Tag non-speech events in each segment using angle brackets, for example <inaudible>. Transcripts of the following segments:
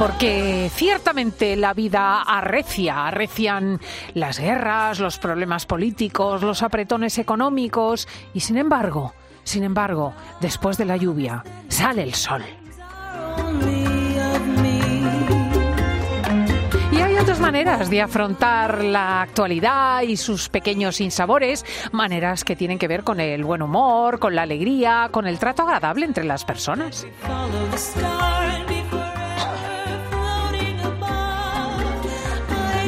Porque ciertamente la vida arrecia, arrecian las guerras, los problemas políticos, los apretones económicos y sin embargo, sin embargo, después de la lluvia sale el sol. Y hay otras maneras de afrontar la actualidad y sus pequeños sinsabores, maneras que tienen que ver con el buen humor, con la alegría, con el trato agradable entre las personas.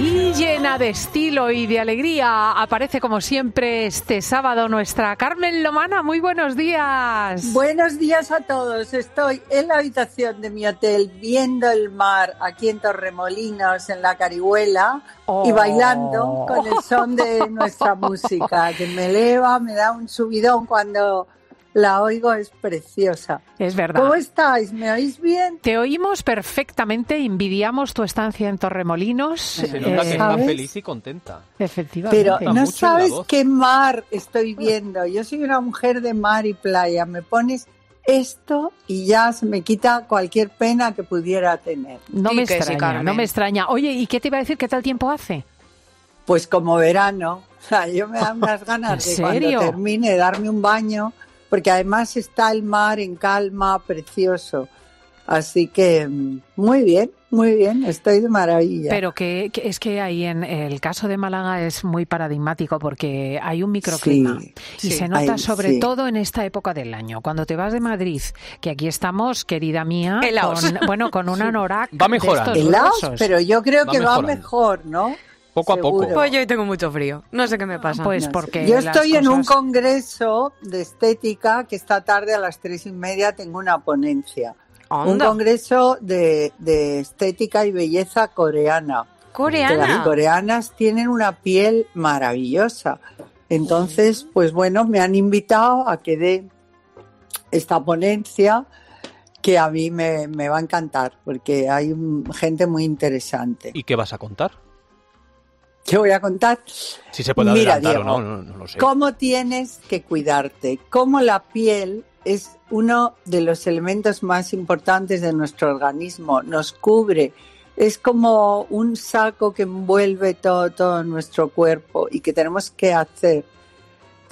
Y llena de estilo y de alegría aparece como siempre este sábado nuestra Carmen Lomana. Muy buenos días. Buenos días a todos. Estoy en la habitación de mi hotel viendo el mar aquí en Torremolinos, en la Carihuela, y Oh. bailando con el son de <laughs> nuestra música, que me eleva, me da un subidón cuando la oigo, es preciosa. Es verdad. ¿Cómo estáis? ¿Me oís bien? Te oímos perfectamente, envidiamos tu estancia en Torremolinos. Se nota que Eh, está ¿sabes? feliz y contenta. Efectivamente. Pero no sabes qué mar estoy viendo. Yo soy una mujer de mar y playa. Me pones esto y ya se me quita cualquier pena que pudiera tener. No Sí me sí, extraña, no me extraña. Oye, ¿y qué te iba a decir? ¿Qué tal tiempo hace? Pues como verano. <laughs> O sea, yo me dan unas ganas ¿En de cuando termine darme un baño, porque además está el mar en calma, precioso. Así que mm, muy bien, muy bien, estoy de maravilla. Pero que, que es que ahí en el caso de Málaga es muy paradigmático porque hay un microclima Sí, y sí. se nota Ay, sobre sí. todo en esta época del año. Cuando te vas de Madrid, que aquí estamos, querida mía, con, bueno, con un <laughs> anorak Va gruesos. pero yo creo Va que va mejorando. mejor, ¿no? Poco a poco. Pues yo hoy tengo mucho frío. No sé qué me pasa. Pues No sé. porque Yo estoy en un congreso de estética que esta tarde a las tres y media tengo una ponencia. Un congreso de, de estética y belleza coreana. Que las Coreana. coreanas tienen una piel maravillosa. Entonces, pues bueno, me han invitado a que dé esta ponencia que a mí me, me va a encantar porque hay un- gente muy interesante. ¿Y qué vas a contar? ¿Qué voy a contar? Si se puede Mira, Diego, o no, no, no lo sé. ¿Cómo tienes que cuidarte? ¿Cómo la piel es uno de los elementos más importantes de nuestro organismo? Nos cubre. Es como un saco que envuelve todo, todo nuestro cuerpo y que tenemos que hacer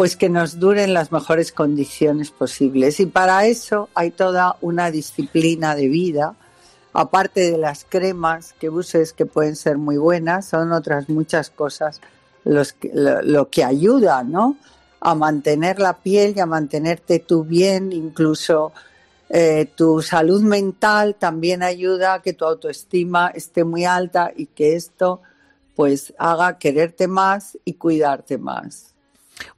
pues que nos duren las mejores condiciones posibles. Y para eso hay toda una disciplina de vida, aparte de las cremas que uses que pueden ser muy buenas, son otras muchas cosas los que- lo, que ayuda, ¿no? A mantener la piel y a mantenerte tú bien, incluso eh, tu salud mental también ayuda a que tu autoestima esté muy alta y que esto pues haga quererte más y cuidarte más.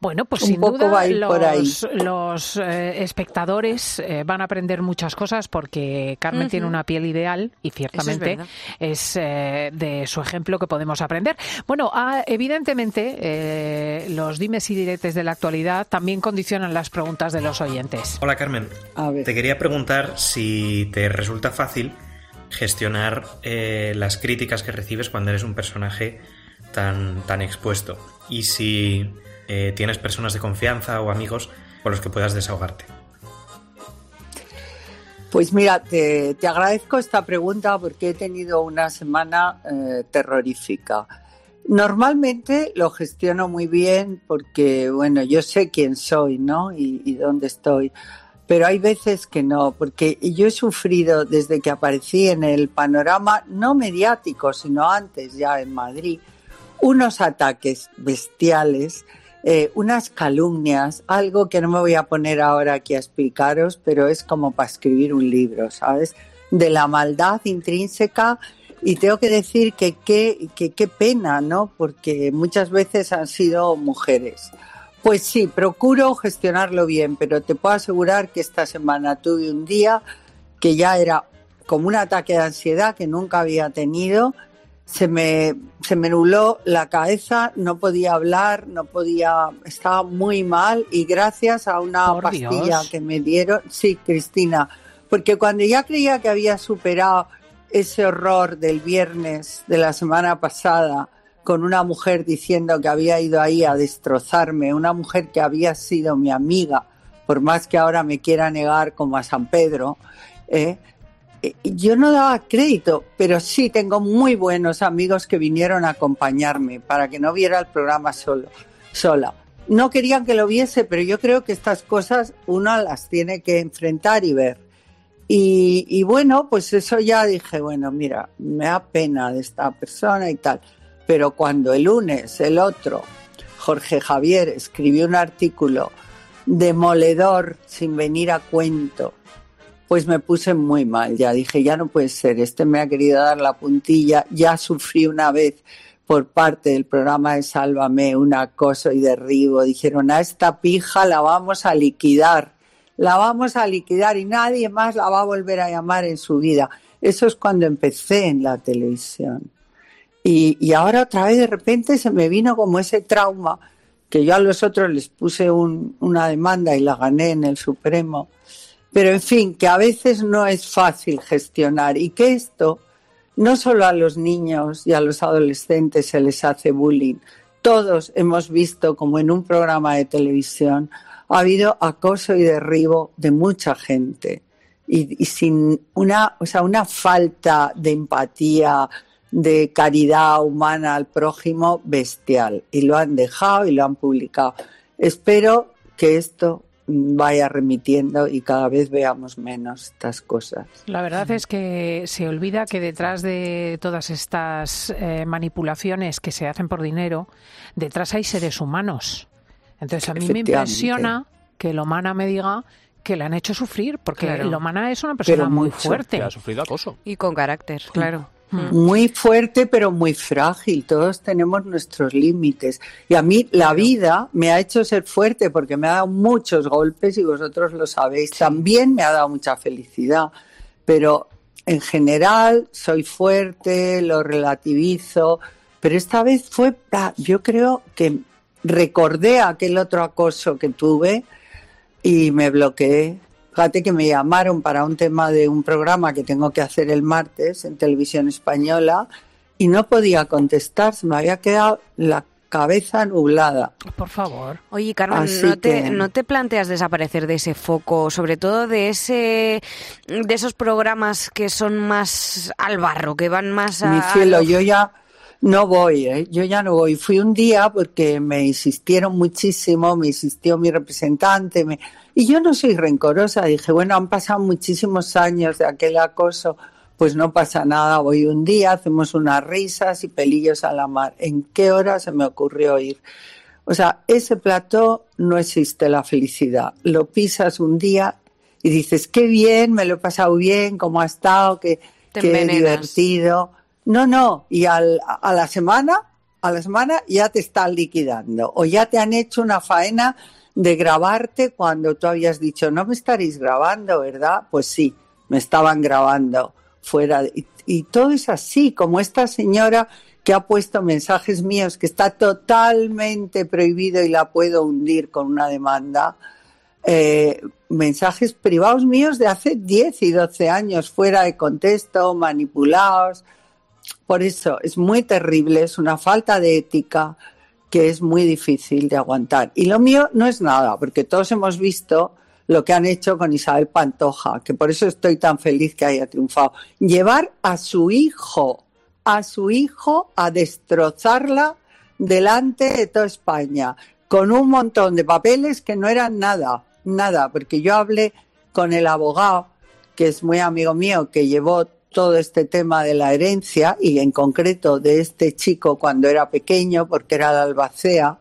Bueno, pues Un sin poco duda va a ir por ahí. los, eh, espectadores eh, van a aprender muchas cosas porque Carmen tiene una piel ideal y ciertamente es, eh, de su ejemplo que podemos aprender. Bueno, ah, evidentemente eh, los dimes y diretes de la actualidad también condicionan las preguntas de los oyentes. Hola Carmen, A ver. te quería preguntar si te resulta fácil gestionar eh, las críticas que recibes cuando eres un personaje tan, tan expuesto y si eh, tienes personas de confianza o amigos con los que puedas desahogarte. Pues mira, te, agradezco esta pregunta porque he tenido una semana eh, terrorífica. Normalmente lo gestiono muy bien porque, bueno, yo sé quién soy, ¿no? Y dónde estoy. Pero hay veces que no, porque yo he sufrido desde que aparecí en el panorama, no mediático, sino antes ya en Madrid, unos ataques bestiales, eh, unas calumnias, algo que no me voy a poner ahora aquí a explicaros, pero es como para escribir un libro, ¿sabes? De la maldad intrínseca y tengo que decir que qué que, qué pena, ¿no? Porque muchas veces han sido mujeres. Pues sí, procuro gestionarlo bien, pero te puedo asegurar que esta semana tuve un día que ya era como un ataque de ansiedad que nunca había tenido. Se me, se me nubló la cabeza, no podía hablar, no podía, estaba muy mal y gracias a una Por pastilla Dios. que me dieron, sí, Cristina, porque cuando ya creía que había superado ese horror del viernes de la semana pasada con una mujer diciendo que había ido ahí a destrozarme, una mujer que había sido mi amiga, por más que ahora me quiera negar como a San Pedro, ¿eh? Eh, yo no daba crédito, pero sí tengo muy buenos amigos que vinieron a acompañarme para que no viera el programa solo, sola. No querían que lo viese, pero yo creo que estas cosas uno las tiene que enfrentar y ver. Y, y bueno, pues eso ya dije, bueno, mira, me da pena de esta persona y tal. Pero cuando el lunes el otro, Jorge Javier, escribió un artículo demoledor sin venir a cuento, pues me puse muy mal. Ya dije, ya no puede ser, este me ha querido dar la puntilla, ya sufrí una vez por parte del programa de Sálvame un acoso y derribo. Dijeron, a esta pija la vamos a liquidar, la vamos a liquidar y nadie más la va a volver a llamar en su vida. Eso es cuando empecé en la televisión. Y, y ahora otra vez de repente se me vino como ese trauma que yo a los otros les puse un- una demanda y la gané en el Supremo. Pero en fin, que a veces no es fácil gestionar y que esto no solo a los niños y a los adolescentes se les hace bullying. Todos hemos visto como en un programa de televisión ha habido acoso y derribo de mucha gente y, sin una, o sea, una falta de empatía, de caridad humana al prójimo bestial. Y lo han dejado y lo han publicado. Espero que esto vaya remitiendo y cada vez veamos menos estas cosas. La verdad es que se olvida que detrás de todas estas eh, manipulaciones que se hacen por dinero, detrás hay seres humanos. Entonces a mí me impresiona que Lomana me diga que le han hecho sufrir, porque Claro. Lomana es una persona Pero muy fuerte. Que ha sufrido acoso. Y con carácter, claro. Muy fuerte, pero muy frágil. Todos tenemos nuestros límites. Y a mí la vida me ha hecho ser fuerte porque me ha dado muchos golpes y vosotros lo sabéis. También me ha dado mucha felicidad. Pero en general soy fuerte, lo relativizo. Pero esta vez fue, yo creo que recordé aquel otro acoso que tuve y me bloqueé. Fíjate que me llamaron para un tema de un programa que tengo que hacer el martes en televisión española y no podía contestar, se me había quedado la cabeza nublada. Por favor. Oye, Carmen, Así ¿no te, que- ¿no te planteas desaparecer de ese foco, sobre todo de ese de esos programas que son más al barro, que van más a... Mi cielo, yo ya no voy, ¿eh? yo ya no voy. Fui un día porque me insistieron muchísimo, me insistió mi representante, me- y yo no soy rencorosa. Dije, bueno, han pasado muchísimos años de aquel acoso, pues no pasa nada, voy un día, hacemos unas risas y pelillos a la mar. ¿En qué hora se me ocurrió ir? O sea, ese plató no existe la felicidad. Lo pisas un día y dices, qué bien, me lo he pasado bien, cómo ha estado, qué, qué divertido. No, no, y al- a la semana, a la semana ya te están liquidando o ya te han hecho una faena de grabarte cuando tú habías dicho, no me estaréis grabando, ¿verdad? Pues sí, me estaban grabando fuera. y, y todo es así, como esta señora que ha puesto mensajes míos que está totalmente prohibido y la puedo hundir con una demanda. eh, mensajes privados míos de hace 10 y 12 años, fuera de contexto, manipulados. Por eso es muy terrible, es una falta de ética que es muy difícil de aguantar. Y lo mío no es nada, porque todos hemos visto lo que han hecho con Isabel Pantoja, que por eso estoy tan feliz que haya triunfado. Llevar a su hijo, a su hijo a destrozarla delante de toda España, con un montón de papeles que no eran nada, nada, porque yo hablé con el abogado, que es muy amigo mío, que llevó todo este tema de la herencia y en concreto de este chico cuando era pequeño, porque era de Albacea,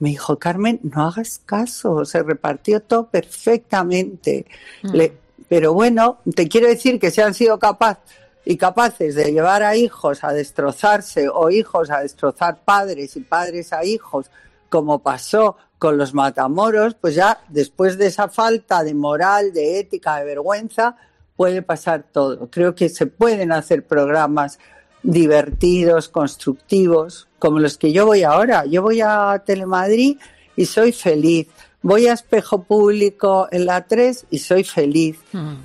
me dijo, Carmen, no hagas caso, se repartió todo perfectamente. Le- pero bueno, te quiero decir que si han sido capaz y capaces de llevar a hijos a destrozarse o hijos a destrozar padres y padres a hijos, como pasó con los matamoros, pues ya después de esa falta de moral, de ética, de vergüenza, puede pasar todo. Creo que se pueden hacer programas divertidos, constructivos, como los que yo voy ahora. Yo voy a Telemadrid y soy feliz. Voy a Espejo Público en la 3 y soy feliz.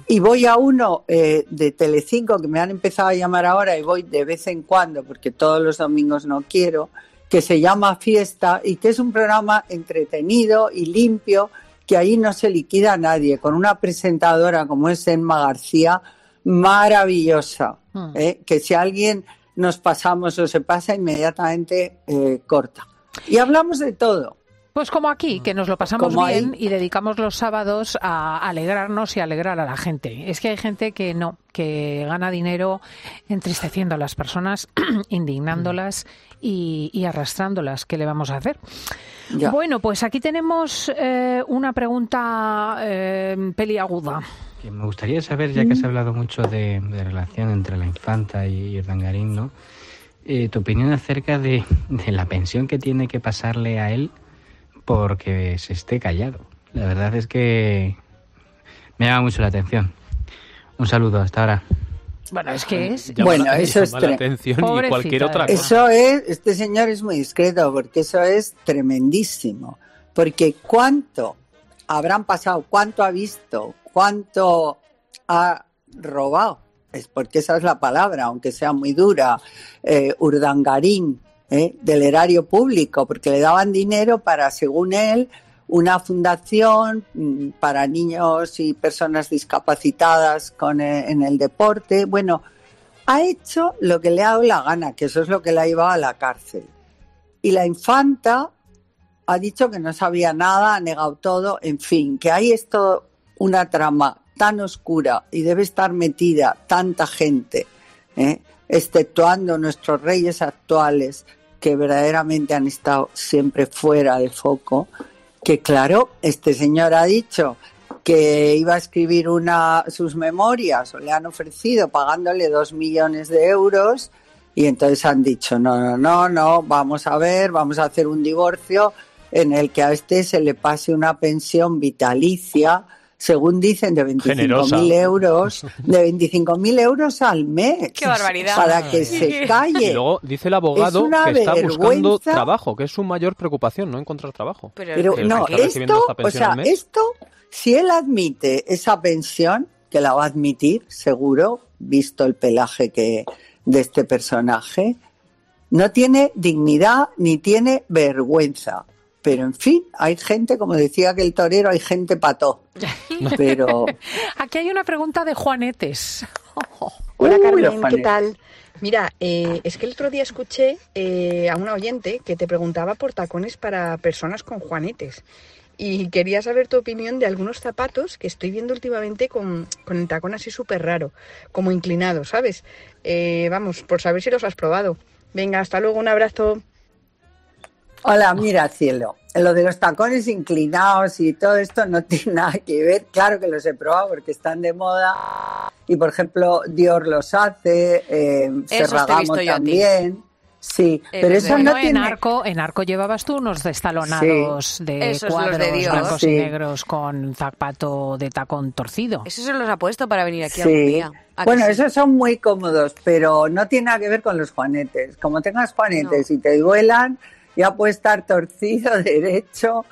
Y voy a uno eh, de Telecinco que me han empezado a llamar ahora y voy de vez en cuando, porque todos los domingos no quiero, que se llama Fiesta y que es un programa entretenido y limpio, que ahí no se liquida a nadie, con una presentadora como es Emma García, maravillosa, ¿eh? que si alguien nos pasamos o se pasa, inmediatamente eh, corta. Y hablamos de todo. Pues como aquí, que nos lo pasamos Como bien ahí. y dedicamos los sábados a alegrarnos y alegrar a la gente. Es que hay gente que no, que gana dinero entristeciendo a las personas, <clears throat> indignándolas y, y arrastrándolas. ¿Qué le vamos a hacer? Ya. Bueno, pues aquí tenemos eh, una pregunta eh, peliaguda. Que me gustaría saber, ya que se ha hablado mucho de, de relación entre la infanta y Urdangarín, ¿no? Eh, tu opinión acerca de, de la pensión que tiene que pasarle a él porque se esté callado. La verdad es que me llama mucho la atención. Un saludo, hasta ahora. Bueno, es que es... Llama Bueno, la- eso es la atención y cualquier otra cosa. Eso es, este señor es muy discreto porque eso es tremendísimo. Porque cuánto habrán pasado, cuánto ha visto, cuánto ha robado. Es porque esa es la palabra, aunque sea muy dura. Eh, urdangarín, ¿eh? del erario público, porque le daban dinero para, según él, una fundación mm, para niños y personas discapacitadas con, eh, en el deporte. Bueno, ha hecho lo que le ha dado la gana, que eso es lo que la ha llevado a la cárcel. Y la infanta ha dicho que no sabía nada, ha negado todo, en fin, que hay esto una trama tan oscura y debe estar metida tanta gente, ¿eh? Exceptuando nuestros reyes actuales, que verdaderamente han estado siempre fuera de foco, que claro, este señor ha dicho que iba a escribir una, sus memorias o le han ofrecido pagándole dos millones de euros y entonces han dicho, no, no, no, no, vamos a ver, vamos a hacer un divorcio en el que a este se le pase una pensión vitalicia, según dicen, de 25.000 Generosa. euros, <laughs> de 25.000 euros al mes. ¡Qué barbaridad! Para que se calle. Y luego dice el abogado Es que está buscando trabajo, que es su mayor preocupación, no encontrar trabajo. Pero no, esto, o sea, esto, si él admite esa pensión, que la va a admitir, seguro, visto el pelaje que de este personaje, no tiene dignidad ni tiene vergüenza. Pero en fin, hay gente, como decía que el torero, hay gente pató. <laughs> <laughs> Pero Aquí hay una pregunta de Juanetes. <laughs> Hola Carmen, ¿qué tal? Mira, eh, es que el otro día escuché eh, a una oyente que te preguntaba por tacones para personas con juanetes. Y quería saber tu opinión de algunos zapatos que estoy viendo últimamente con, con el tacón así súper raro, como inclinado, ¿sabes? Eh, vamos, por saber si los has probado. Venga, hasta luego, un abrazo. Hola, mira, cielo. Lo de los tacones inclinados y todo esto no <laughs> tiene nada que ver. Claro que los he probado porque están de moda. Y, por ejemplo, Dior los hace, eh, ti. también. Sí, Eh, pero eso no en tiene... arco, en arco llevabas tú unos destalonados de Esos, cuadros de Dior. blancos Sí. y negros con zapato de tacón torcido. Eso se los ha puesto para venir aquí algún Sí. día. ¿A que Bueno, sí? esos son muy cómodos, pero no tiene nada que ver con los juanetes. Como tengas juanetes y te duelan, ya puede estar torcido, <laughs> derecho.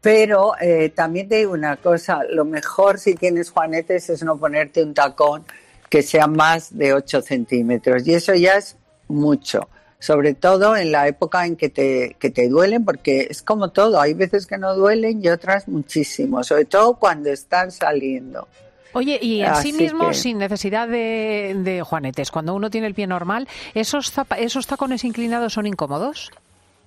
Pero eh, también te digo una cosa, lo mejor si tienes juanetes es no ponerte un tacón que sea más de 8 centímetros. Y eso ya es mucho, sobre todo en la época en que te, que te duelen, porque es como todo, hay veces que no duelen y otras muchísimo, sobre todo cuando están saliendo. Oye, y Así mismo, que- sin necesidad de, de juanetes, cuando uno tiene el pie normal, ¿esos, zapa- ¿esos tacones inclinados son incómodos?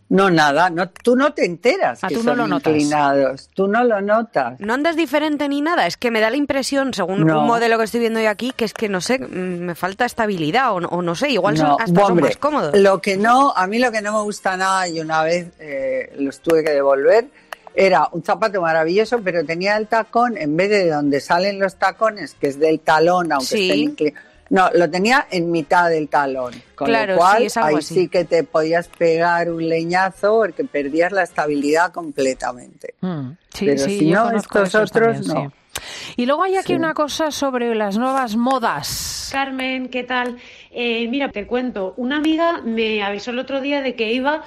No, nada, no, tú no te enteras Ah, que tú no lo notas. inclinados, tú no lo notas. No andas diferente ni nada, es que me da la impresión, según No. un modelo que estoy viendo yo aquí, que es que no sé, mm, me falta estabilidad o, no- o no sé, igual son, hasta son hombre, más cómodos. Lo que no, a mí lo que no me gusta nada, y una vez eh, los tuve que devolver, era un zapato maravilloso, pero tenía el tacón, en vez de donde salen los tacones, que es del talón, aunque Sí. estén inclinados, No, lo tenía en mitad del talón, con Claro, lo cual sí, ahí así. sí que te podías pegar un leñazo porque perdías la estabilidad completamente. Mm, sí, Pero sí, si yo no, conozco estos esos otros también, no. sí. Y luego hay aquí Sí. una cosa sobre las nuevas modas. Carmen, ¿qué tal? Eh, mira, te cuento, una amiga me avisó el otro día de que iba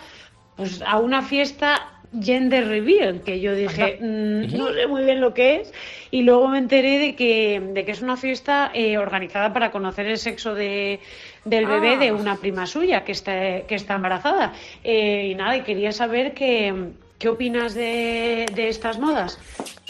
pues, a una fiesta gender reveal, que yo dije, "Mm, no sé muy bien lo que es, y luego me enteré de que, de que es una fiesta eh, organizada para conocer el sexo de, del bebé Ah. de una prima suya que está, que está embarazada. Eh, y nada, y quería saber que, qué opinas de, de estas modas.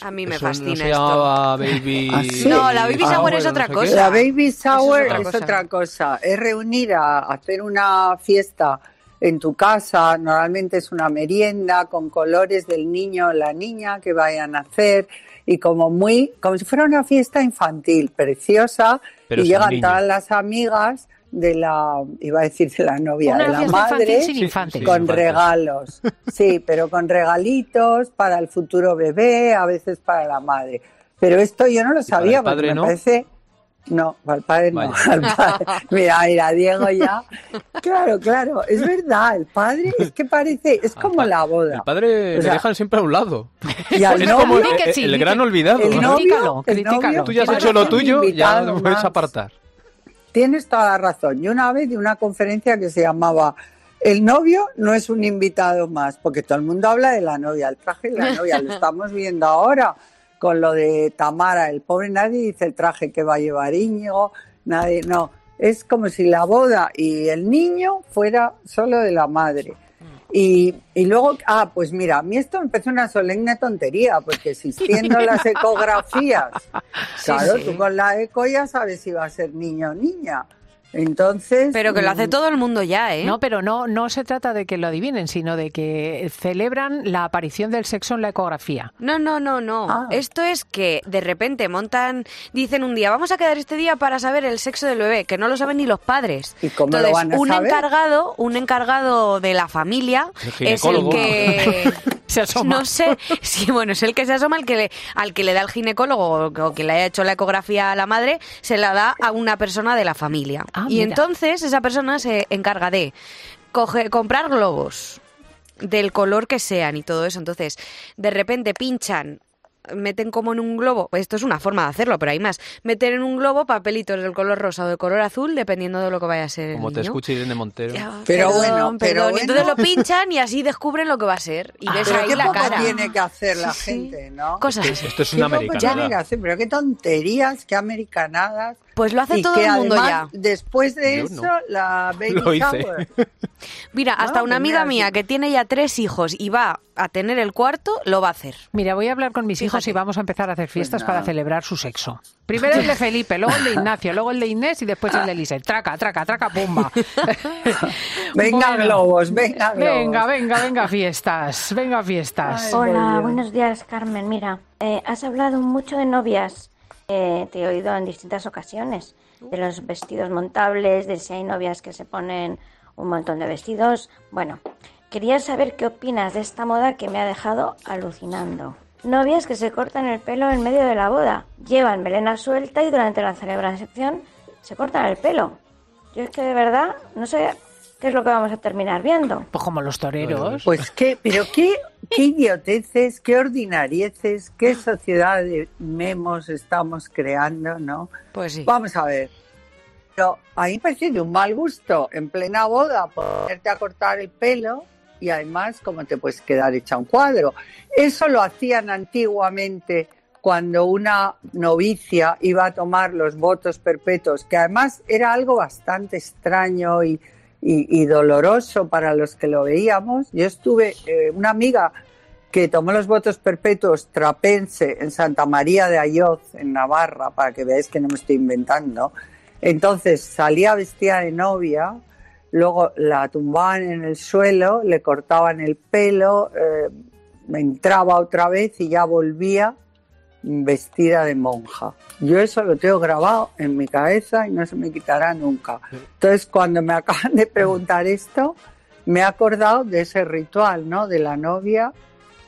A mí me Eso no fascina se esto. <laughs> baby... ¿Ah, sí? No, la baby Ah, shower es bueno, otra no sé cosa. qué. La baby shower otra es cosa. otra cosa. Es reunir a hacer una fiesta en tu casa. Normalmente es una merienda con colores del niño o la niña que vayan a hacer y como muy, como si fuera una fiesta infantil, preciosa. Pero y llegan niños. todas las amigas de la, iba a decir de la novia, Una de la madre sin infantes. con regalos. <laughs> Sí, pero con regalitos para el futuro bebé, a veces para la madre. Pero esto yo no lo sabía porque me no? parece no, para el padre no. Al padre. Mira, mira, Diego ya. Claro, claro, es verdad, el padre es que parece, es Al como la boda. El padre O le dejan siempre a un lado. <laughs> Y al es novio, como el, sí, el gran olvidado. el ¿no? novio, el Tú ya has hecho lo tuyo, ya no puedes apartar. Tienes toda la razón. Yo una vez de una conferencia que se llamaba El novio no es un invitado más, porque todo el mundo habla de la novia, el traje de la novia, lo <laughs> estamos viendo ahora con lo de Tamara, el pobre nadie dice el traje que va a llevar Íñigo, nadie, no, es como si la boda y el niño fuera solo de la madre. Y, y luego, ah, pues mira, a mí esto me parece una solemne tontería, porque existiendo <laughs> las ecografías, claro, sí. tú con la eco ya sabes si va a ser niño o niña. Entonces. Pero que lo hace mm, todo el mundo ya, ¿eh? No, pero no, no se trata de que lo adivinen, sino de que celebran la aparición del sexo en la ecografía. No, no, no, no. Ah. Esto es que de repente montan, dicen un día, vamos a quedar este día para saber el sexo del bebé, que no lo saben ni los padres. ¿Y cómo lo Entonces, van a un saber? encargado, un encargado de la familia El es el que <laughs> Se asoma. no sé, <laughs> sí, bueno, es el que se asoma al que le, al que le da el ginecólogo o, o que le haya hecho la ecografía a la madre, se la da a una persona de la familia. Ah, y mira. entonces esa persona se encarga de coger, comprar globos del color que sean y todo eso. Entonces, de repente pinchan, meten como en un globo, pues esto es una forma de hacerlo, pero hay más, meten en un globo papelitos del color rosa o de color azul, dependiendo de lo que vaya a ser. el Como te niño. escucha Irene Montero. Ya, Pero perdón, bueno, pero perdón. Y entonces bueno. lo pinchan y así descubren lo que va a ser. Y Ah, ves Pero ahí qué la poco cara. tiene que hacer la Sí, sí. gente, ¿no? Cosas Esto, esto es una poco tiene que americanada. hacer, pero qué tonterías, qué americanadas. Pues lo hace y todo que el mundo además, ya. después de Yo eso, no. la baby Lo hice. shower. <laughs> Mira, hasta No, una pues amiga mira, mía sí. que tiene ya tres hijos y va a tener el cuarto, lo va a hacer. Mira, voy a hablar con mis hijos y vamos a empezar a hacer fiestas nada. para celebrar su sexo. Primero el de Felipe, luego el de Ignacio, luego el de Inés y después el de Elise. Traca, traca, traca, pumba. <laughs> Venga Bueno. globos, venga globos. Venga, venga, venga, fiestas. Venga, fiestas. Ay, Hola, buenos días, Carmen. Mira, eh, has hablado mucho de novias. Eh, te he oído en distintas ocasiones de los vestidos montables, de si hay novias que se ponen un montón de vestidos. Bueno, quería saber qué opinas de esta moda que me ha dejado alucinando. Novias que se cortan el pelo en medio de la boda, llevan melena suelta y durante la celebración se cortan el pelo. Yo es que de verdad no sé qué es lo que vamos a terminar viendo. Pues como los toreros. Pues qué, pero qué, qué idioteces, qué ordinarieces, qué sociedad de memos estamos creando, ¿no? Pues sí. Vamos a ver. Pero a mí me parece de un mal gusto en plena boda ponerte a cortar el pelo y además como te puedes quedar hecha un cuadro. Eso lo hacían antiguamente cuando una novicia iba a tomar los votos perpetuos, que además era algo bastante extraño y, y- doloroso para los que lo veíamos. Yo estuve, eh, una amiga que tomó los votos perpetuos trapense en Santa María de Ayoz, en Navarra, para que veáis que no me estoy inventando. Entonces salía vestida de novia, luego la tumbaban en el suelo, le cortaban el pelo, eh, entraba otra vez y ya volvía vestida de monja. Yo eso lo tengo grabado en mi cabeza y no se me quitará nunca. Entonces, cuando me <laughs> acaban de preguntar esto, me he acordado de ese ritual, ¿no? De la novia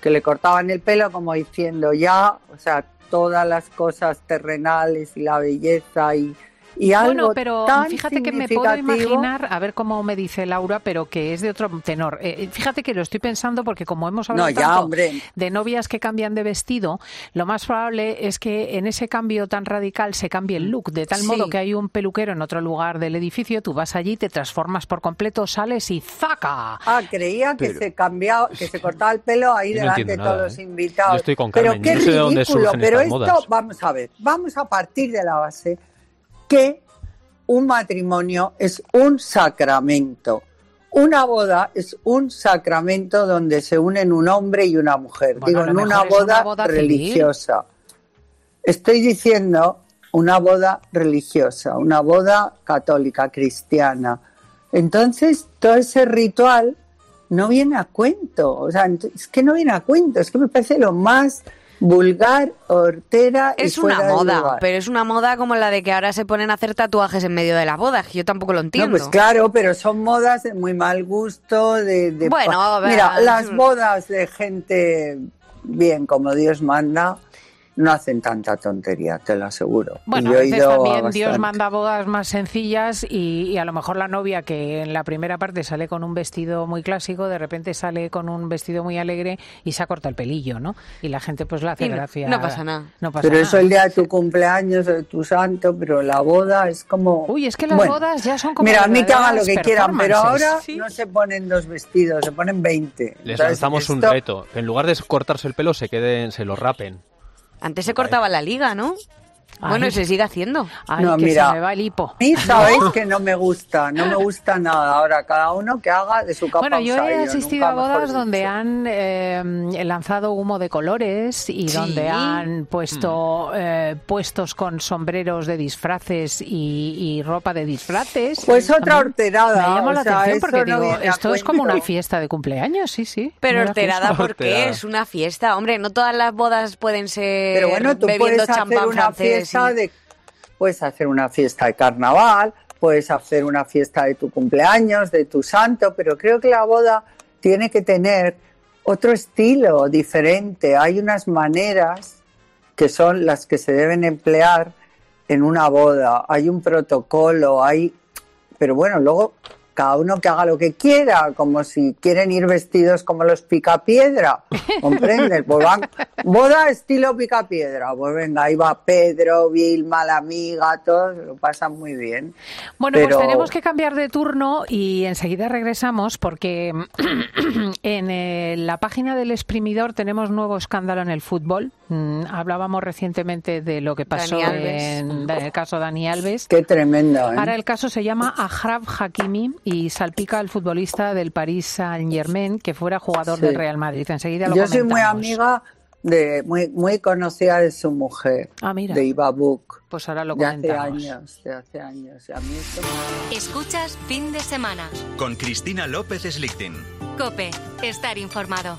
que le cortaban el pelo como diciendo ya, o sea, todas las cosas terrenales y la belleza y, Y algo Bueno, pero tan fíjate que me puedo imaginar, a ver cómo me dice Laura, pero que es de otro tenor. Eh, fíjate que lo estoy pensando porque como hemos hablado No, ya, tanto hombre. de novias que cambian de vestido, lo más probable es que en ese cambio tan radical se cambie el look, de tal Sí. modo que hay un peluquero en otro lugar del edificio, tú vas allí, te transformas por completo, sales y ¡zaca! Ah, creía que Pero- se cambiaba, que se cortaba el pelo ahí Yo delante de todos nada, los ¿eh? invitados. Yo estoy con pero Carmen, qué yo no sé de dónde ridículo, pero esto, modas. vamos a ver, vamos a partir de la base que un matrimonio es un sacramento. Una boda es un sacramento donde se unen un hombre y una mujer. Bueno, Digo, en una es una boda, boda religiosa. Estoy diciendo una boda religiosa, una boda católica, cristiana. Entonces, todo ese ritual no viene a cuento. O sea, es que no viene a cuento. Es que me parece lo más vulgar, hortera y Es una fuera de moda, lugar. pero es una moda como la de que ahora se ponen a hacer tatuajes en medio de la boda. que Yo tampoco lo No, entiendo. pues claro, pero son modas de muy mal gusto, de... de Bueno, pa- a ver, Mira, las bodas de gente bien, como Dios manda, no hacen tanta tontería, te lo aseguro. Bueno, a yo he veces a también Dios manda bodas más sencillas y, y a lo mejor la novia que en la primera parte sale con un vestido muy clásico, de repente sale con un vestido muy alegre y se corta el pelillo, ¿no? Y la gente pues le hace no- gracia. no pasa nada. No pasa Pero nada. eso el día de tu cumpleaños, de tu santo, pero la boda es como... Uy, es que las Bueno, bodas ya son como Mira, a mí que hagan lo que quieran, pero ahora Sí. no se ponen dos vestidos, se ponen 20. Les lanzamos un reto. que En lugar de cortarse el pelo, se queden, se lo rapen. Antes se cortaba la liga, ¿no? Bueno, Ay. y se sigue haciendo. Ay, No, que mira. se me va el hipo. A mí sabéis que no me gusta, no me gusta nada. Ahora, cada uno que haga de su capa Bueno, yo he asistido a bodas donde dicho. han eh, lanzado humo de colores y Sí. donde han puesto eh, puestos con sombreros de disfraces y, y ropa de disfraces. Pues otra horterada. Me llama o la sea, atención porque no digo, esto es como una fiesta de cumpleaños, sí, sí. Pero horterada, fiesta. ¿por qué? Horterada. Es una fiesta. Hombre, no todas las bodas pueden ser Pero bueno, tú bebiendo puedes hacer champán una francés. Fiesta y- de, puedes hacer una fiesta de carnaval, puedes hacer una fiesta de tu cumpleaños, de tu santo, pero creo que la boda tiene que tener otro estilo diferente. Hay unas maneras que son las que se deben emplear en una boda. Hay un protocolo, hay, pero bueno, luego cada uno que haga lo que quiera, como si quieren ir vestidos como los picapiedra, <laughs> ¿comprendes? Pues van, boda estilo picapiedra, pues venga, ahí va Pedro, Vilma, la amiga, todos lo pasan muy bien. Bueno, Pero- pues tenemos que cambiar de turno y enseguida regresamos porque <clears throat> en eh, la página del exprimidor tenemos nuevo escándalo en el fútbol. Mm, hablábamos recientemente de lo que pasó en el caso Dani Alves. Qué tremendo, ¿eh? Ahora el caso se llama Ahraf Hakimi y salpica al futbolista del Paris Saint-Germain que fuera jugador Sí. del Real Madrid. Enseguida lo Yo soy muy amiga de, muy, muy conocida de su mujer, Ah, mira. de Iva Book. Pues ahora lo De hace comentamos. años, de hace años. Y a mí esto Escuchas fin de semana. Con Cristina López Slichting. Cope, estar informado.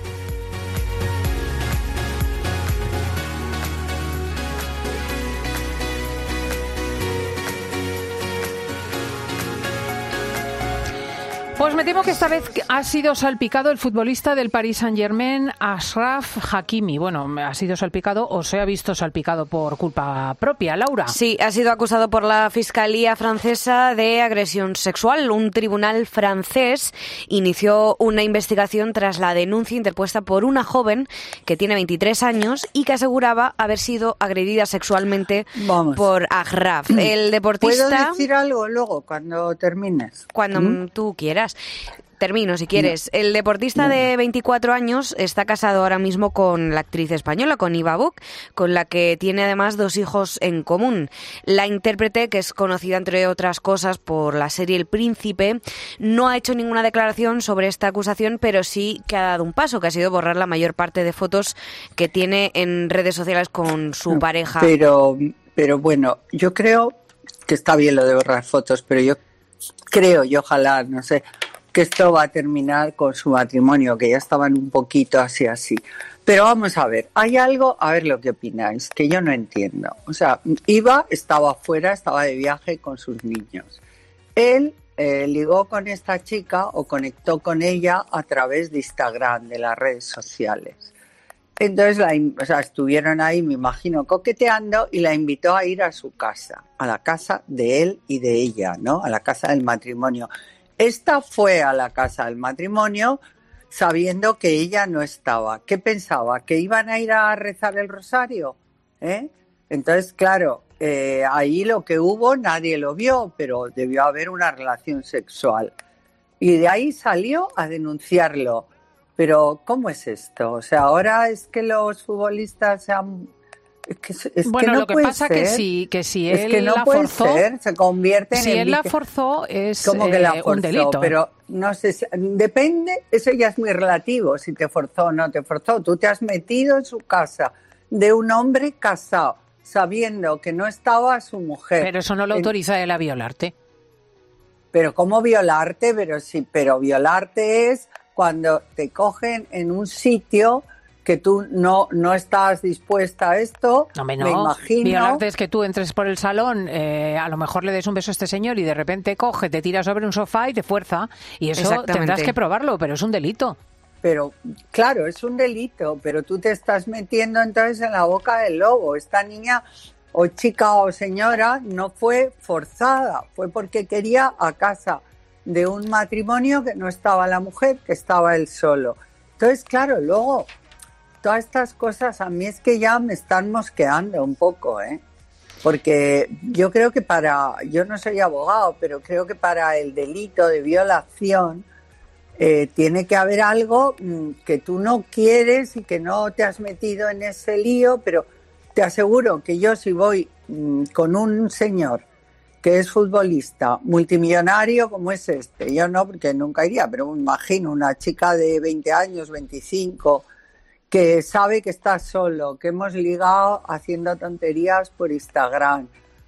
Pues me temo que esta vez ha sido salpicado el futbolista del Paris Saint-Germain, Ashraf Hakimi. Bueno, ha sido salpicado o se ha visto salpicado por culpa propia, Laura. Sí, ha sido acusado por la Fiscalía francesa de agresión sexual. Un tribunal francés inició una investigación tras la denuncia interpuesta por una joven que tiene 23 años y que aseguraba haber sido agredida sexualmente Vamos. por Agraf. El ¿Puedo deportista, decir algo luego cuando termines? cuando ¿Mm? tú quieras. Termino, si quieres. El deportista de 24 años está casado ahora mismo con la actriz española, con Iva Buck, con la que tiene además dos hijos en común. La intérprete, que es conocida entre otras cosas por la serie El Príncipe, no ha hecho ninguna declaración sobre esta acusación, pero sí que ha dado un paso, que ha sido borrar la mayor parte de fotos que tiene en redes sociales con su pareja. Pero, pero bueno, yo creo que está bien lo de borrar fotos, pero yo creo y ojalá, no sé, que esto va a terminar con su matrimonio, que ya estaban un poquito así así. Pero vamos a ver, hay algo, a ver lo que opináis, que yo no entiendo. O sea, iba, estaba afuera, estaba de viaje con sus niños. Él eh, ligó con esta chica o conectó con ella a través de Instagram, de las redes sociales. Entonces, la, o sea, estuvieron ahí, me imagino, coqueteando y la invitó a ir a su casa, a la casa de él y de ella, ¿no? A la casa del matrimonio. Esta fue a la casa del matrimonio sabiendo que ella no estaba. ¿Qué pensaba? ¿Que iban a ir a rezar el rosario? ¿Eh? Entonces, claro, eh, ahí lo que hubo nadie lo vio, pero debió haber una relación sexual. Y de ahí salió a denunciarlo. Pero, ¿cómo es esto? O sea, ahora es que los futbolistas se han... Es que, es que bueno, no lo que pasa que ser. si, que si Es él que no la puede forzó, ser, se convierte en si él la forzó es como que la eh, forzó, un delito. pero no sé, si- depende, eso ya es muy relativo, si te forzó o no te forzó. Tú te has metido en su casa de un hombre casado, sabiendo que no estaba su mujer. Pero eso no lo autoriza él a violarte. Pero ¿cómo violarte? Pero sí, pero violarte es cuando te cogen en un sitio que tú no, no estás dispuesta a esto, Hombre, me no. imagino. Violarte es que tú entres por el salón, eh, a lo mejor le des un beso a este señor y de repente coge, te tira sobre un sofá y te fuerza. Y eso tendrás que probarlo, pero es un delito. Pero claro, es un delito, pero tú te estás metiendo entonces en la boca del lobo. Esta niña o chica o señora no fue forzada, fue porque quería a casa de un matrimonio que no estaba la mujer, que estaba él solo. Entonces, claro, luego todas estas cosas a mí es que ya me están mosqueando un poco, ¿eh? Porque yo creo que para, yo no soy abogado, pero creo que para el delito de violación eh, tiene que haber algo mm, que tú no quieres y que no te has metido en ese lío, pero te aseguro que yo si voy mm, con un señor que es futbolista, multimillonario como es este, yo no, porque nunca iría, pero me imagino una chica de 20 años, 25, que sabe que está solo, que hemos ligado haciendo tonterías por Instagram,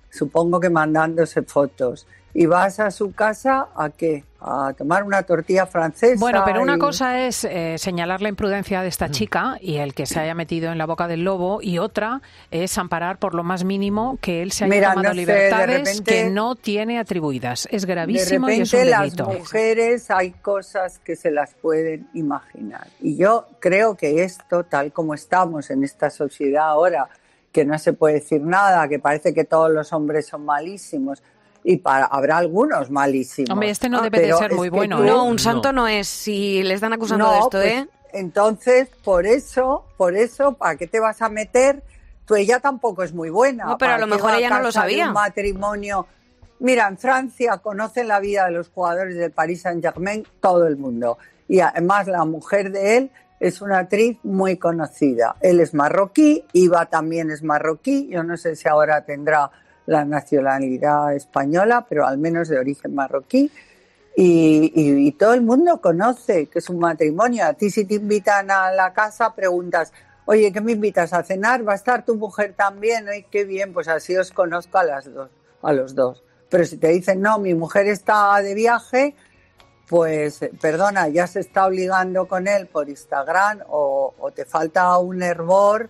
supongo que mandándose fotos. Y vas a su casa a qué? A tomar una tortilla francesa. Bueno, pero una y- cosa es eh, señalar la imprudencia de esta chica y el que se haya metido en la boca del lobo, y otra es amparar por lo más mínimo que él se haya Mira, tomado no sé, de libertades repente- que no tiene atribuidas. Es De gravísimo y es repente un las delito. mujeres hay cosas que se las pueden imaginar. Y yo creo que esto, tal como estamos en esta sociedad ahora, que no se puede decir nada, que parece que todos los hombres son malísimos, y para, habrá algunos malísimos. Hombre, este no Ah, debe de ser muy bueno, tú- ¿eh? No, un santo no es. Si le están acusando de esto, pues, ¿eh? Entonces, por eso, por eso, ¿para qué te vas a meter? Tú ella tampoco es muy buena. No, pero a ¿Para lo mejor ella no lo sabía. Un matrimonio. Mira, en Francia conocen la vida de los jugadores del Paris Saint-Germain todo el mundo. Y además la mujer de él es una actriz muy conocida. Él es marroquí, Iva también es marroquí. Yo no sé si ahora tendrá la nacionalidad española, pero al menos de origen marroquí. Y, y- todo el mundo conoce que es un matrimonio. A ti si te invitan a la casa preguntas, oye, ¿qué me invitas a cenar? ¿Va a estar tu mujer también? Ay, qué bien, pues así os conozco a las dos, a los dos. Pero si te dicen, no, mi mujer está de viaje, pues perdona, ya se está obligando con él por Instagram o te falta un hervor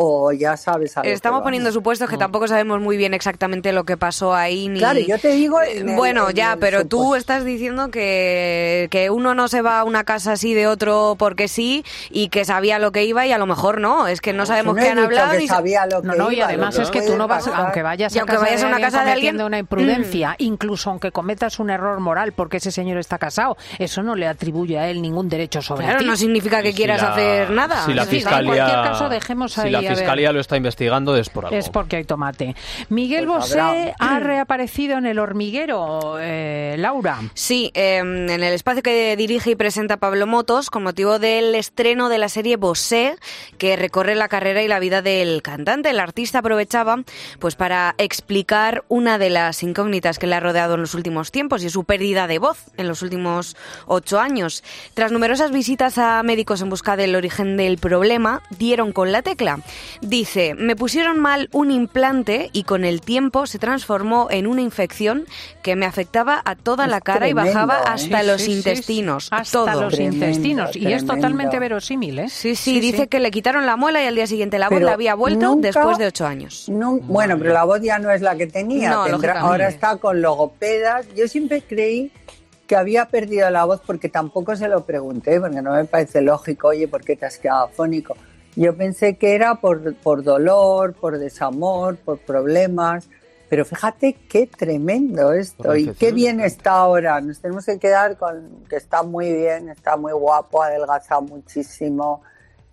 o ya sabes a lo que Estamos poniendo supuestos que tampoco sabemos muy bien exactamente lo que pasó ahí. Ni... Claro, yo te digo en el- bueno, en ya, el pero tú supuesto. estás diciendo que, que uno no se va a una casa así de otro porque sí y que sabía lo que iba y a lo mejor no. Es que no sabemos no qué he han hablado que sa- sabía lo No, que no, y iba, además lo es que tú no vas, pasar. aunque vayas Y a aunque casa vayas de a una casa de alguien, cometiendo una imprudencia, incluso aunque cometas un error moral porque ese señor está casado, eso no le atribuye a él ningún derecho sobre Claro, ti. no significa que Y si quieras la- hacer nada. Si la en fiscalía, cualquier caso, dejemos si ahí, la a ver. fiscalía lo está investigando es por algo. Es porque hay tomate. Miguel Pues Bosé habrá. ha <clears throat> reaparecido en el hormiguero, eh, Laura. Sí, eh, en el espacio que dirige y presenta Pablo Motos con motivo del estreno de la serie Bosé, que recorre la carrera y la vida del cantante. El artista aprovechaba pues para explicar una de las incógnitas que le ha rodeado en los últimos tiempos y su pérdida de voz en los últimos ocho años. Tras numerosas visitas a médicos en busca del origen del problema, dieron con la tecla. Dice, me pusieron mal un implante y con el tiempo se transformó en una infección que me afectaba a toda Es la cara y bajaba ¿eh? hasta los sí, sí, intestinos. sí. Hasta todo. los Tremendo, intestinos. Y es totalmente verosímil, ¿eh? Sí, sí, dice que le quitaron la muela y al día siguiente la voz Pero la había vuelto nunca- después de ocho años. No, bueno, pero la voz ya no es la que tenía. No, tendrá- ahora está con logopedas. Yo siempre creí que había perdido la voz porque tampoco se lo pregunté, porque no me parece lógico, oye, ¿por qué te has quedado afónico? Yo pensé que era por, por dolor, por desamor, por problemas. Pero fíjate qué tremendo esto y qué bien está ahora. Nos tenemos que quedar con que está muy bien, está muy guapo, ha adelgazado muchísimo.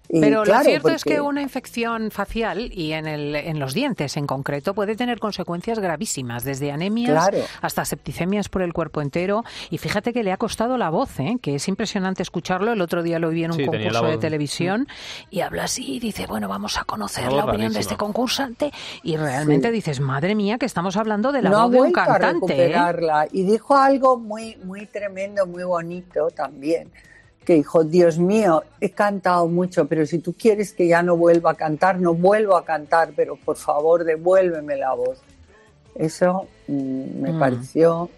Y Pero claro, lo cierto es que una infección facial y en, el, en los dientes en concreto puede tener consecuencias gravísimas, desde anemias Claro. hasta septicemias por el cuerpo entero. Y fíjate que le ha costado la voz, ¿eh? que es impresionante escucharlo. El otro día lo vi en un Sí, concurso de televisión y habla así y dice, bueno, vamos a conocer la opinión de este concursante. Y realmente Sí. dices, madre mía, que estamos hablando de la no voz de un a cantante. ¿eh? Y dijo algo muy, muy tremendo, muy bonito también, que dijo, Dios mío, he cantado mucho, pero si tú quieres que ya no vuelva a cantar, no vuelvo a cantar, pero por favor devuélveme la voz. Eso mm, me Mm. pareció,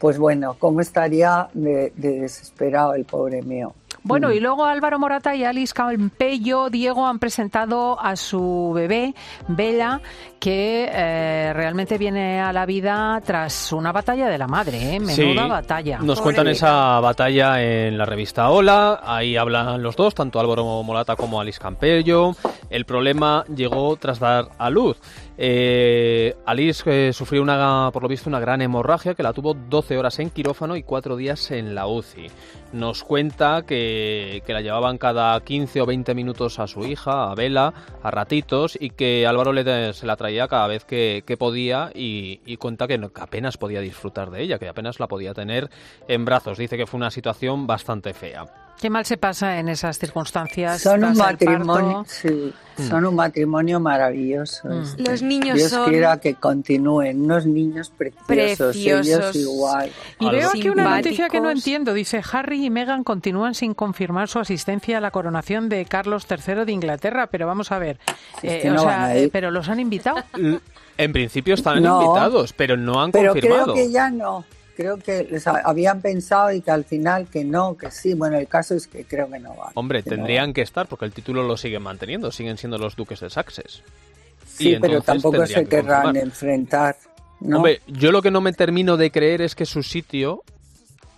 pues bueno, cómo estaría de, de desesperado el pobre mío. Bueno, Mm. y luego Álvaro Morata y Alice Campello, Diego, han presentado a su bebé, Bella, que eh, realmente viene a la vida tras una batalla de la madre, ¿eh? Menuda Sí, batalla. Nos cuentan esa batalla en la revista Hola, ahí hablan los dos, tanto Álvaro Molata como Alice Campello. El problema llegó tras dar a luz. Eh, Alice sufrió una, por lo visto una gran hemorragia que la tuvo 12 horas en quirófano y 4 días en la UCI. Nos cuenta que, la llevaban cada 15 o 20 minutos a su hija, a Vela, a ratitos, y que Álvaro le, se la traía cada vez que, podía y, cuenta que apenas podía disfrutar de ella, que apenas la podía tener en brazos. Dice que fue una situación bastante fea. Qué mal se pasa en esas circunstancias. Son un matrimonio, sí, Mm. son un matrimonio maravilloso. Mm. este. Los niños Dios son- quiera que continúen, unos niños preciosos, ellos Preciosos. igual. Y veo aquí una noticia que no entiendo. Dice, Harry y Meghan continúan sin confirmar su asistencia a la coronación de Carlos III de Inglaterra. Pero vamos a ver, eh, o sea, a ir. eh, pero los han invitado. En principio están No. invitados, pero no han Pero confirmado. creo que ya no. Creo que les ha- habían pensado y que al final que no, que sí. Bueno, el caso es que creo que no van. Hombre, que no tendrían que estar porque el título lo siguen manteniendo, siguen siendo los duques de Sussex. Sí, pero tampoco se que querrán confirmar. enfrentar. ¿no? Hombre, yo lo que no me termino de creer es que su sitio,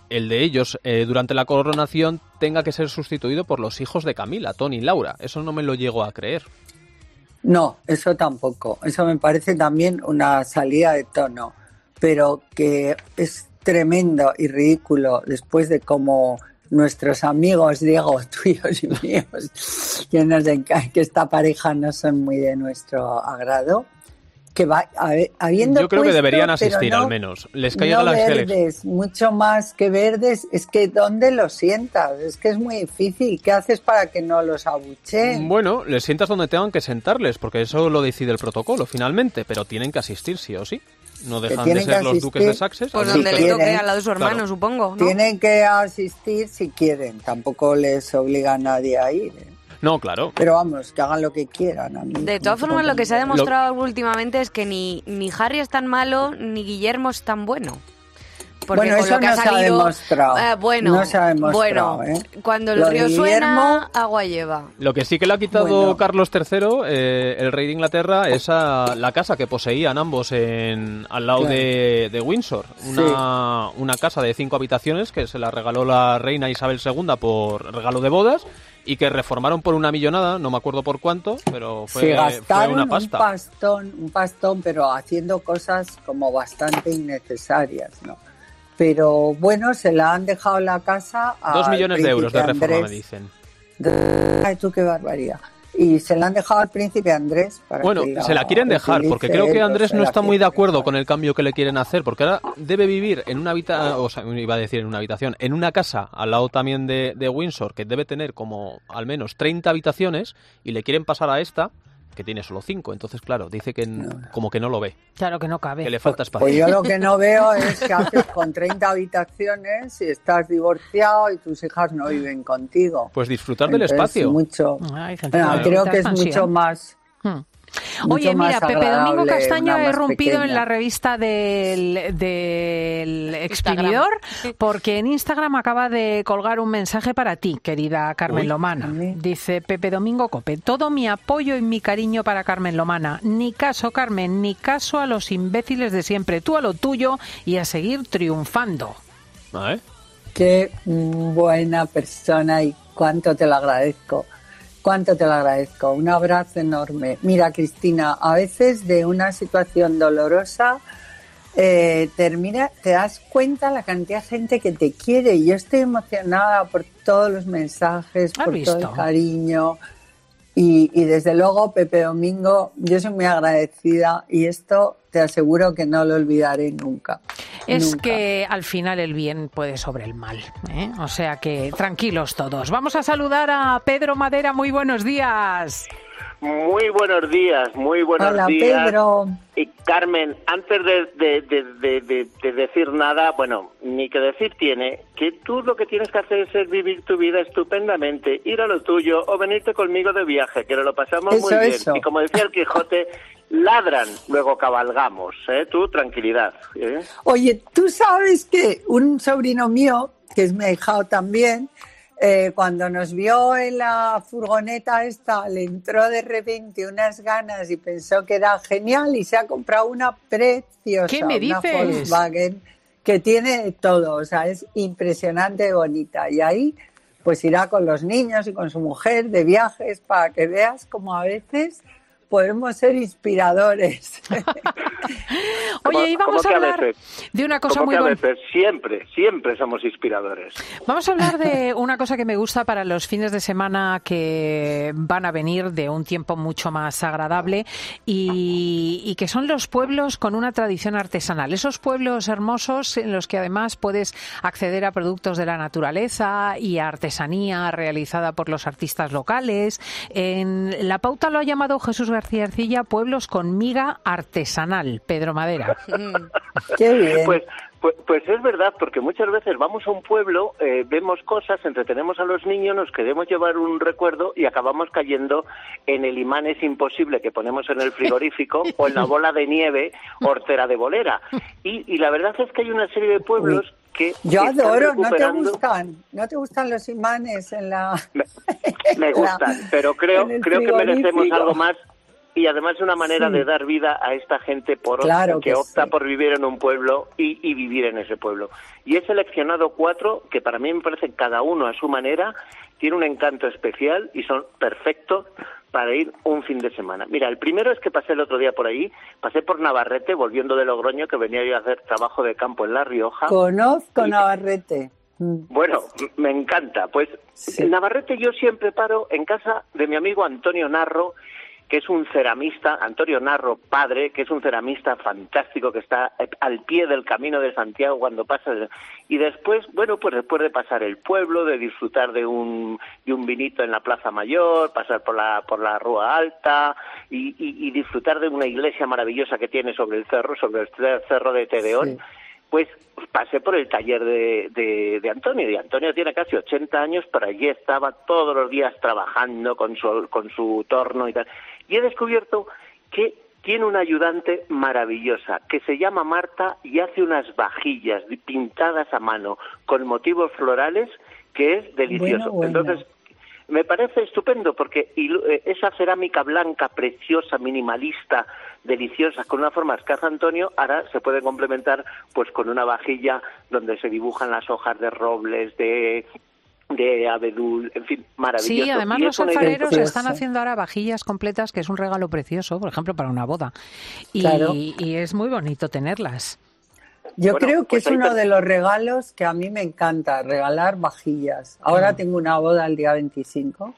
el de ellos, eh, durante la coronación, tenga que ser sustituido por los hijos de Camila, Tony y Laura. Eso no me lo llego a creer. No, eso tampoco. Eso me parece también una salida de tono, pero que es tremendo y ridículo después de como nuestros amigos, Diego, <laughs> tuyos y míos, que, nos que esta pareja no son muy de nuestro agrado, que va a habiendo Yo creo que deberían asistir no- al menos. Les caiga no la elección. verdes, mucho más que verdes, es que ¿dónde los sientas? Es que es muy difícil. ¿Qué haces para que no los abucheen? Bueno, les sientas donde tengan que sentarles, porque eso lo decide el protocolo finalmente, pero tienen que asistir sí o sí. No dejan de tienen ser que los duques de. Pues Si donde le quieren, toque al lado de su hermano, claro. supongo, ¿no? Tienen que asistir si quieren, tampoco les obliga a nadie a ir. ¿eh? No, claro. Pero vamos, que hagan lo que quieran. A mí, De todas no formas, lo que se ha demostrado últimamente es que ni, ni Harry es tan malo, ni Guillermo es tan bueno. Porque Bueno, con eso lo que ha no se ha salido, demostrado. eh, bueno, No se ha demostrado, bueno, ¿eh? cuando el Lo río suena, agua lleva. Lo que sí que le ha quitado Bueno. Carlos III, eh, el rey de Inglaterra, es a la casa que poseían ambos en, al lado Claro. de, de Windsor. Una, una casa de cinco habitaciones que se la regaló la reina Isabel II por regalo de bodas y que reformaron por una millonada, no me acuerdo por cuánto, pero fue, Se fue una un pasta. pastón, un pastón, pero haciendo cosas como bastante innecesarias, ¿no? Pero bueno, se la han dejado la casa a Dos millones de euros de reforma, me dicen. Ay, tú qué barbaridad. Y se la han dejado al príncipe Andrés. Para Bueno, que se la quieren dejar, porque creo que Andrés no la está muy de acuerdo con el cambio que le quieren hacer, porque ahora debe vivir en una habitación, o sea, iba a decir en una habitación, en una casa al lado también de, de Windsor, que debe tener como al menos 30 habitaciones, y le quieren pasar a esta, que tiene solo 5. Entonces, claro, dice que n- como que no lo ve, Claro que no cabe. que le falta espacio. Pues yo lo que no veo <laughs> es que haces con 30 habitaciones si estás divorciado y tus hijas no viven contigo. Pues disfrutar del espacio. Mucho, Bueno, creo que es mucho más Hmm. Oye, mira, Pepe Domingo Castaño ha irrumpido en la revista del, del exprimidor porque en Instagram acaba de colgar un mensaje para ti, querida Carmen Uy, Lomana. Dice Pepe Domingo Cope, todo mi apoyo y mi cariño para Carmen Lomana. Ni caso, Carmen, ni caso a los imbéciles de siempre. Tú a lo tuyo y a seguir triunfando. ¿Eh? Qué buena persona y cuánto te lo agradezco. Cuánto te lo agradezco. Un abrazo enorme. Mira, Cristina, a veces de una situación dolorosa eh, termina, te das cuenta la cantidad de gente que te quiere. Yo estoy emocionada por todos los mensajes, ¿Has por todo el cariño. Y, y desde luego, Pepe Domingo, yo soy muy agradecida y esto te aseguro que no lo olvidaré nunca. Es Nunca. que al final el bien puede sobre el mal. ¿eh? O sea que tranquilos todos. Vamos a saludar a Pedro Madera. Muy buenos días. Muy buenos días, muy buenos Hola, días. Pedro. Y Carmen, antes de, de- de- de- de- de decir nada, bueno, ni que decir tiene, que tú lo que tienes que hacer es vivir tu vida estupendamente, ir a lo tuyo o venirte conmigo de viaje, que nos lo pasamos Eso, muy bien. eso. Y como decía el Quijote, ladran, luego cabalgamos, ¿eh? Tú, tranquilidad. ¿eh? Oye, tú sabes que un sobrino mío, que es mi también, eh, cuando nos vio en la furgoneta esta, le entró de repente unas ganas y pensó que era genial y se ha comprado una preciosa, ¿Qué me una? Volkswagen que tiene todo, o sea, es impresionante bonita. Y ahí pues irá con los niños y con su mujer de viajes para que veas como a veces podemos ser inspiradores. <laughs> Oye, y vamos a ¿Cómo que hablar de una cosa ¿Cómo muy que a bonita. veces? Siempre, siempre somos inspiradores. Vamos a hablar de <laughs> una cosa que me gusta para los fines de semana que van a venir de un tiempo mucho más agradable y, y que son los pueblos con una tradición artesanal. Esos pueblos hermosos en los que además puedes acceder a productos de la naturaleza y a artesanía realizada por los artistas locales. En la pauta lo ha llamado Jesús García Arcilla Pueblos con miga artesanal. Pedro Madera. <laughs> Qué bien. Pues, pues, pues es verdad, porque muchas veces vamos a un pueblo, eh, vemos cosas, entretenemos a los niños, nos queremos llevar un recuerdo y acabamos cayendo en el imán es imposible que ponemos en el frigorífico <laughs> o en la bola de nieve hortera de bolera. Y, y la verdad es que hay una serie de pueblos que... Yo que están adoro, ¿no te recuperando- gustan? ¿No te gustan los imanes en la... Me <laughs> gustan, pero creo, creo que merecemos algo más y además es una manera Sí. de dar vida a esta gente por Claro que, que opta sí. por vivir en un pueblo y, y vivir en ese pueblo. Y he seleccionado cuatro que para mí me parecen cada uno a su manera, tiene un encanto especial y son perfectos para ir un fin de semana. Mira, el primero es que pasé el otro día por ahí, pasé por Navarrete, volviendo de Logroño, que venía yo a hacer trabajo de campo en La Rioja. Conozco Navarrete. Mm. Bueno, me encanta. Pues en Navarrete yo siempre paro en casa de mi amigo Antonio Narro, que es un ceramista, Antonio Narro padre, que es un ceramista fantástico que está eh, al pie del camino de Santiago cuando pasas. Y después, bueno, pues después de pasar el pueblo, de disfrutar de un, de un vinito en la Plaza Mayor, pasar por la, por la Rúa Alta y disfrutar de una iglesia maravillosa que tiene sobre el cerro, sobre el cerro de Tedeón Sí. Pues pasé por el taller de, de, de Antonio y Antonio tiene casi 80 años pero allí estaba todos los días trabajando con su, con su torno y tal y he descubierto que tiene una ayudante maravillosa que se llama Marta y hace unas vajillas pintadas a mano con motivos florales que es delicioso Bueno, bueno. entonces me parece estupendo porque eh, esa cerámica blanca, preciosa, minimalista, deliciosa, con una forma escasa, Antonio, ahora se puede complementar pues con una vajilla donde se dibujan las hojas de robles, de de abedul, en fin, maravilloso. Sí, además los alfareros idea- están haciendo ahora vajillas completas, que es un regalo precioso, por ejemplo, para una boda. Y, Claro. y es muy bonito tenerlas. Yo Bueno, creo que pues es uno te- de los regalos que a mí me encanta, regalar vajillas. Ahora Mm. tengo una boda el día 25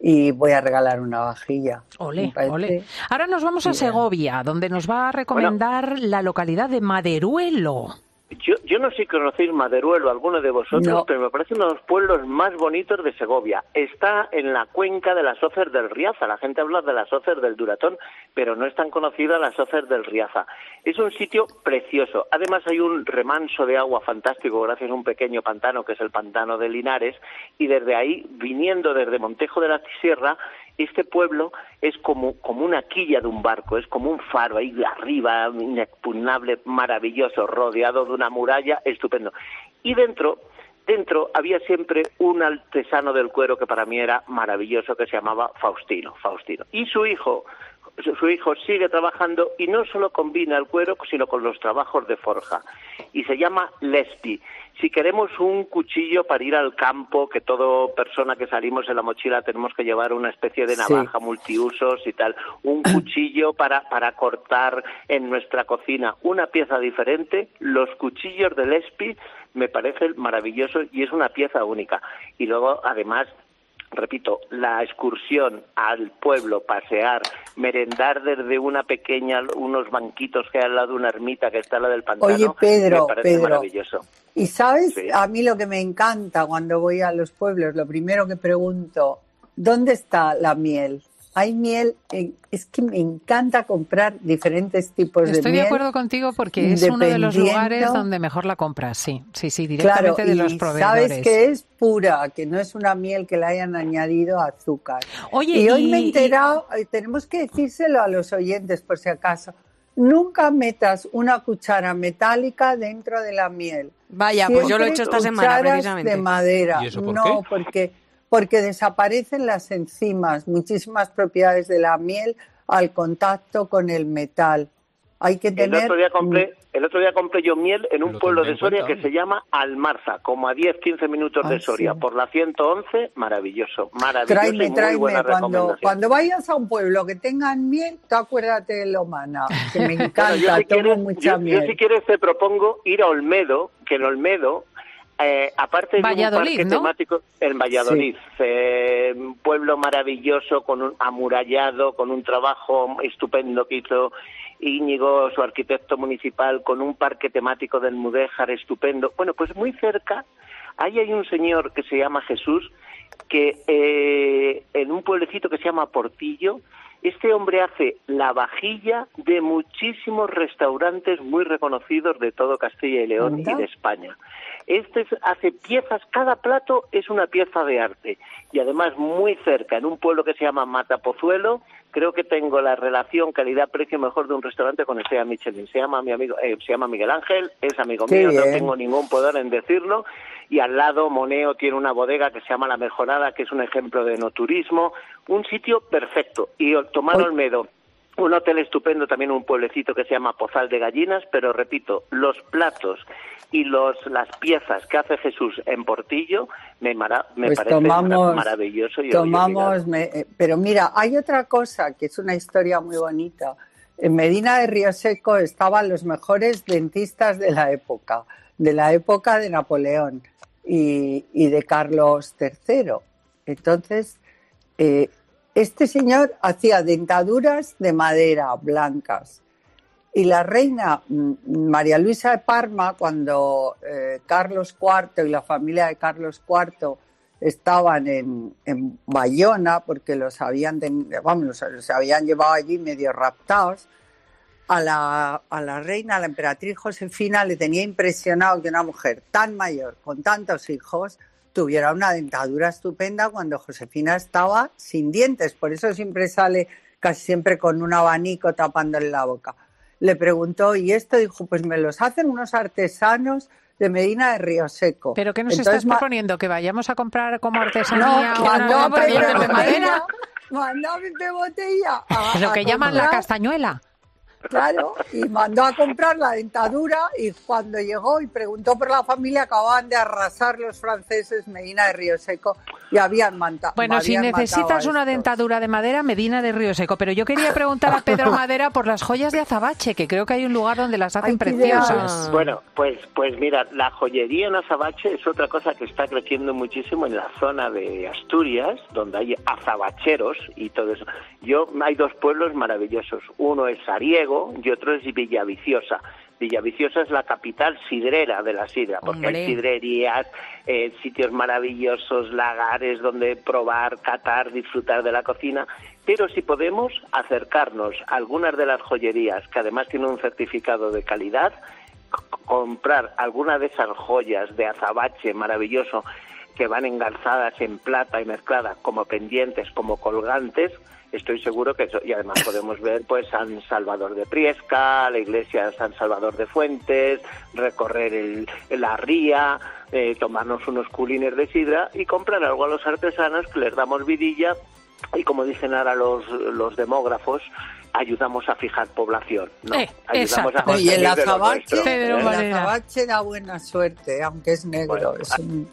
y voy a regalar una vajilla. Ole, ole. Ahora nos vamos a. Segovia, donde nos va a recomendar la localidad de Maderuelo. Yo, yo no sé si conocéis Maderuelo, alguno de vosotros, No. pero me parece uno de los pueblos más bonitos de Segovia. Está en la cuenca de las Oces del Riaza. La gente habla de las Oces del Duratón, pero no es tan conocida las Oces del Riaza. Es un sitio precioso. Además hay un remanso de agua fantástico gracias a un pequeño pantano que es el pantano de Linares y desde ahí, viniendo desde Montejo de la Sierra, este pueblo es como, como una quilla de un barco, es como un faro ahí arriba, inexpugnable, maravilloso, rodeado de una muralla, estupendo. Y dentro, dentro había siempre un artesano del cuero que para mí era maravilloso, que se llamaba Faustino, Faustino. Y su hijo, su hijo sigue trabajando y no solo combina el cuero, sino con los trabajos de forja. Y se llama Lespi. Si queremos un cuchillo para ir al campo, que toda persona que salimos en la mochila tenemos que llevar una especie de navaja multiusos y tal, un <clears throat> cuchillo para, para cortar en nuestra cocina, una pieza diferente, los cuchillos de Lespi me parecen maravillosos y es una pieza única. Y luego, además, repito, la excursión al pueblo, pasear, merendar desde una pequeña, unos banquitos que hay al lado de una ermita que está la del pantano, Oye, Pedro, me parece Pedro, maravilloso. Y sabes, Sí. a mí lo que me encanta cuando voy a los pueblos, lo primero que pregunto, ¿dónde está la miel? Hay miel, en- es que me encanta comprar diferentes tipos de Estoy de miel. acuerdo contigo porque es uno de los lugares donde mejor la compras, sí, sí, sí, Claro, directamente de y los proveedores. sabes que es pura, que no es una miel que le hayan añadido azúcar. Oye, y hoy y- me he enterado, eh, tenemos que decírselo a los oyentes por si acaso, nunca metas una cuchara metálica dentro de la miel. Vaya, pues yo lo he hecho esta semana, cucharas precisamente. de madera. ¿Y eso por no, qué? porque porque desaparecen las enzimas, muchísimas propiedades de la miel al contacto con el metal. Hay que El tener otro día compré, el otro día compré yo miel en un Lo pueblo de Soria cuenta, que se llama Almarza, como a 10, 15 minutos de Ah, Soria, sí. por la 111, maravilloso, maravilloso Tráeme, y muy tráeme. buena Cuando, vayas a un pueblo que tengan miel, tú acuérdate de Lomana, que me <laughs> Bueno, encanta, yo, si tomo quieres, mucha yo- yo miel. si quieres te propongo ir a Olmedo, que en Olmedo, eh, aparte de Valladolid, un parque ¿no? temático en Valladolid, eh, un pueblo maravilloso, con un amurallado, con un trabajo estupendo que hizo Íñigo, su arquitecto municipal, con un parque temático del Mudéjar estupendo. Bueno, pues muy cerca, ahí hay un señor que se llama Jesús, que eh, en un pueblecito que se llama Portillo, este hombre hace la vajilla de muchísimos restaurantes muy reconocidos de todo Castilla y León Anda. y de España. Este es- hace piezas, cada plato es una pieza de arte y además muy cerca, en un pueblo que se llama Matapozuelo, creo que tengo la relación calidad-precio mejor de un restaurante con estrella Michelin. Se llama mi amigo, eh, se llama Miguel Ángel, es amigo Qué mío, no tengo ningún poder en decirlo. Y al lado Moneo tiene una bodega que se llama La Mejorada, que es un ejemplo de no turismo, un sitio perfecto. Y Oye. Olmedo, un hotel estupendo, también un pueblecito que se llama Pozal de Gallinas, pero repito, los platos y los las piezas que hace Jesús en Portillo me, mara- me Pues parecen tomamos, maravilloso y tomamos, me- eh, pero mira, hay otra cosa que es una historia muy bonita. En Medina de Río Seco estaban los mejores dentistas de la época, de la época de Napoleón y, y de Carlos III. Entonces, eh, este señor hacía dentaduras de madera blancas. Y la reina mm, María Luisa de Parma, cuando eh, Carlos IV y la familia de Carlos IV estaban en, Bayona, porque los habían, vamos, los habían llevado allí medio raptados, a la, a la reina, a la emperatriz Josefina, le tenía impresionado que una mujer tan mayor, con tantos hijos, tuviera una dentadura estupenda cuando Josefina estaba sin dientes. Por eso siempre sale casi siempre con un abanico tapándole la boca. Le preguntó, ¿y esto? Dijo, pues me los hacen unos artesanos de Medina de Río Seco. ¿Pero qué nos Entonces, estás proponiendo? ¿Que vayamos a comprar como No, artesanía dentadura de madera? botella, <laughs> a pedir botella. a- Lo que llaman la castañuela. Claro, y mandó a comprar la dentadura y cuando llegó y preguntó por la familia acababan de arrasar los franceses Medina de Río Seco y habían mantado. Bueno, si necesitas una dentadura de madera, Medina de Río Seco. Pero yo quería preguntar a Pedro <laughs> Madera por las joyas de Azabache, que creo que hay un lugar donde las hacen Ay, preciosas. Bueno, pues, pues mira, la joyería en Azabache es otra cosa que está creciendo muchísimo en la zona de Asturias, donde hay azabacheros y todo eso. Yo, hay dos pueblos maravillosos. Uno es Y otro es Villaviciosa. Villaviciosa es la capital sidrera de la sidra, porque Hombre. hay sidrerías, eh, sitios maravillosos, lagares donde probar, catar, disfrutar de la cocina. Pero si podemos acercarnos a algunas de las joyerías, que además tienen un certificado de calidad, comprar alguna de esas joyas de azabache maravilloso, que van engarzadas en plata y mezcladas como pendientes, como colgantes, estoy seguro que eso, y además <laughs> podemos ver pues San Salvador de Priesca, la iglesia de San Salvador de Fuentes, recorrer el, la ría, eh, tomarnos unos culines de sidra y comprar algo a los artesanos que les damos vidilla y como dicen ahora los, los demógrafos, ayudamos a fijar población. ¿no? Eh, ayudamos a Y el azabache, nuestro, Pedro ¿eh? el azabache da buena suerte, aunque es negro. Bueno, es, un-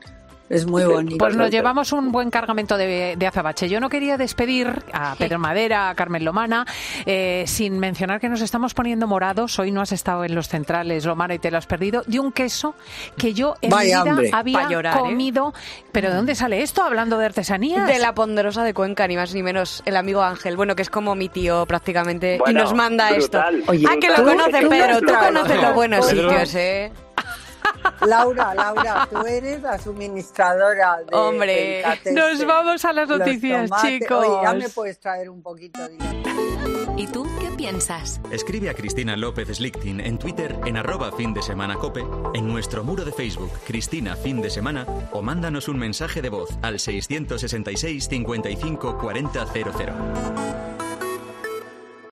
es muy bonito. Pues nos llevamos un buen cargamento de, de azabache. Yo no quería despedir a Pedro Madera, a Carmen Lomana, eh, sin mencionar que nos estamos poniendo morados. Hoy no has estado en los centrales, Lomana, y te lo has perdido. De un queso que yo en Vaya mi vida hambre. había ¿eh? comido. ¿Pero de dónde sale esto? Hablando de artesanías. De la ponderosa de Cuenca, ni más ni menos, el amigo Ángel. Bueno, que es como mi tío prácticamente. Bueno, y nos manda brutal. esto. Oye, ah, que lo tú Pedro. Tú no conoces los buenos Pedro. sitios, ¿eh? Laura, Laura, tú eres la suministradora de Hombre, nos vamos a las noticias, chicos. Oye, ya me puedes traer un poquito de... ¿Y tú qué piensas? Escribe a Cristina López Slichting en Twitter en arroba fin de semana cope, en nuestro muro de Facebook Cristina Fin de Semana o mándanos un mensaje de voz al 666 55 40 00.